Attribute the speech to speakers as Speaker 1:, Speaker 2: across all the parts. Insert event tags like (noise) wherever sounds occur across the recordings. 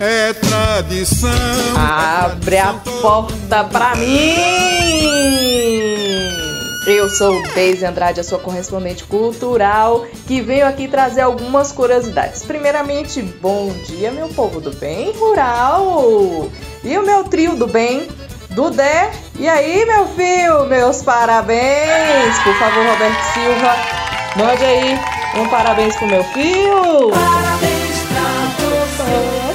Speaker 1: É tradição.
Speaker 2: Abre a porta pra mim! Eu sou Deise Andrade, a sua correspondente cultural, que veio aqui trazer algumas curiosidades. Primeiramente, bom dia, meu povo do bem rural! E o meu trio do bem, Dudé. E aí, meu filho, meus parabéns! Por favor, Roberto Silva, mande aí um parabéns pro meu filho!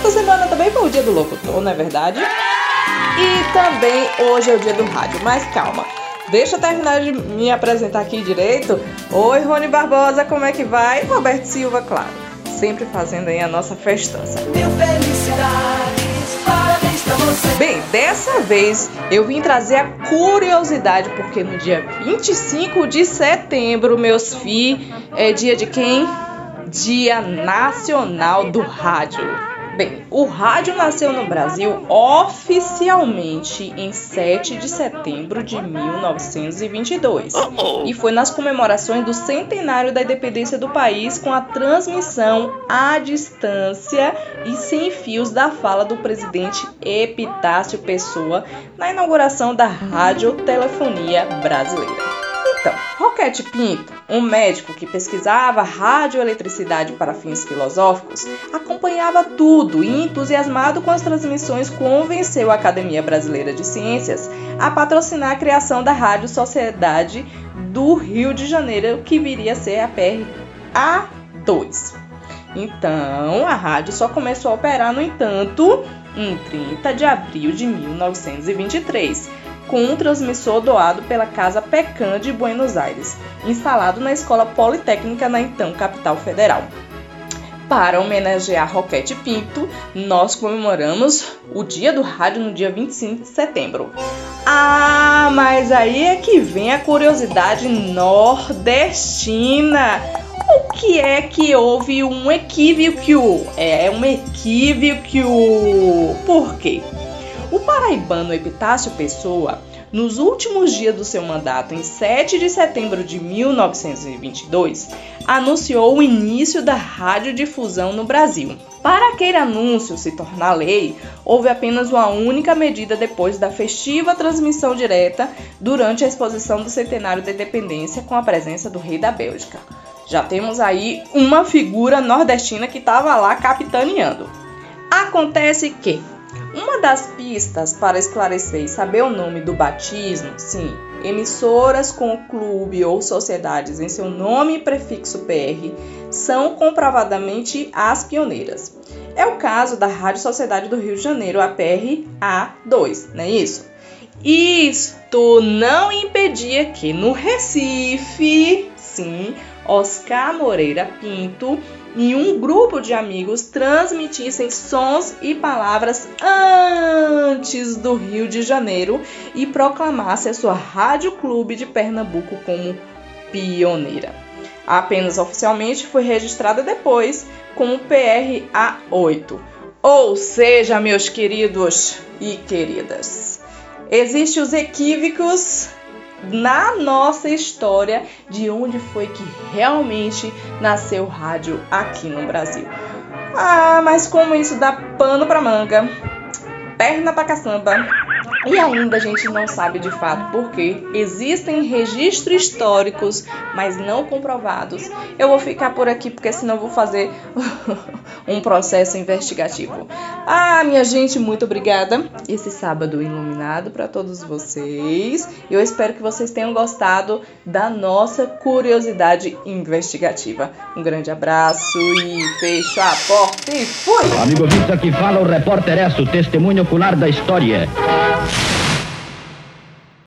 Speaker 2: Essa semana também foi o dia do locutor, não é verdade? E também hoje é o dia do rádio, mas calma. Deixa eu terminar de me apresentar aqui direito. Oi, Rony Barbosa, como é que vai? Roberto Silva, claro. Sempre fazendo aí a nossa festança. Mil felicidades, parabéns pra você. Bem, dessa vez eu vim trazer a curiosidade, porque no dia 25 de setembro, meus filhos, é dia de quem? Dia Nacional do Rádio. Bem, o rádio nasceu no Brasil oficialmente em 7 de setembro de 1922 e foi nas comemorações do centenário da independência do país com a transmissão à distância e sem fios da fala do presidente Epitácio Pessoa na inauguração da radiotelefonia brasileira. Então, Roquete Pinto, um médico que pesquisava radioeletricidade para fins filosóficos, acompanhava tudo e, entusiasmado com as transmissões, convenceu a Academia Brasileira de Ciências a patrocinar a criação da Rádio Sociedade do Rio de Janeiro, que viria a ser a PRA2. Então, a rádio só começou a operar, no entanto, em 30 de abril de 1923 com um transmissor doado pela Casa Pecan de Buenos Aires, instalado na Escola Politécnica na então capital federal. Para homenagear Roquete Pinto, nós comemoramos o Dia do Rádio no dia 25 de setembro. Ah, mas aí é que vem a curiosidade nordestina. Que é que houve um equívoco? É um equívoco. Por quê? O paraibano Epitácio Pessoa, nos últimos dias do seu mandato, em 7 de setembro de 1922, anunciou o início da radiodifusão no Brasil. Para aquele anúncio se tornar lei, houve apenas uma única medida depois da festiva transmissão direta durante a exposição do centenário da independência com a presença do rei da Bélgica. Já temos aí uma figura nordestina que estava lá capitaneando. Acontece que uma das pistas para esclarecer e saber o nome do batismo, sim, emissoras com clube ou sociedades em seu nome e prefixo PR são comprovadamente as pioneiras. É o caso da Rádio Sociedade do Rio de Janeiro, a PRA2, não é isso? Isto não impedia que no Recife, sim, Oscar Moreira Pinto e um grupo de amigos transmitissem sons e palavras antes do Rio de Janeiro e proclamasse a sua Rádio Clube de Pernambuco como pioneira. Apenas oficialmente foi registrada depois como PRA8. Ou seja, meus queridos e queridas, existem os equívocos na nossa história de onde foi que realmente nasceu o rádio aqui no Brasil. Ah, mas como isso dá pano para manga, perna pra caçamba, e ainda a gente não sabe de fato porque existem registros históricos, mas não comprovados. Eu vou ficar por aqui porque senão vou fazer (laughs) um processo investigativo. Ah, minha gente, muito obrigada. Esse sábado iluminado para todos vocês. Eu espero que vocês tenham gostado da nossa curiosidade investigativa. Um grande abraço e fecho a porta e fui!
Speaker 3: Amigo Vista que fala, o repórter é o testemunho ocular da história.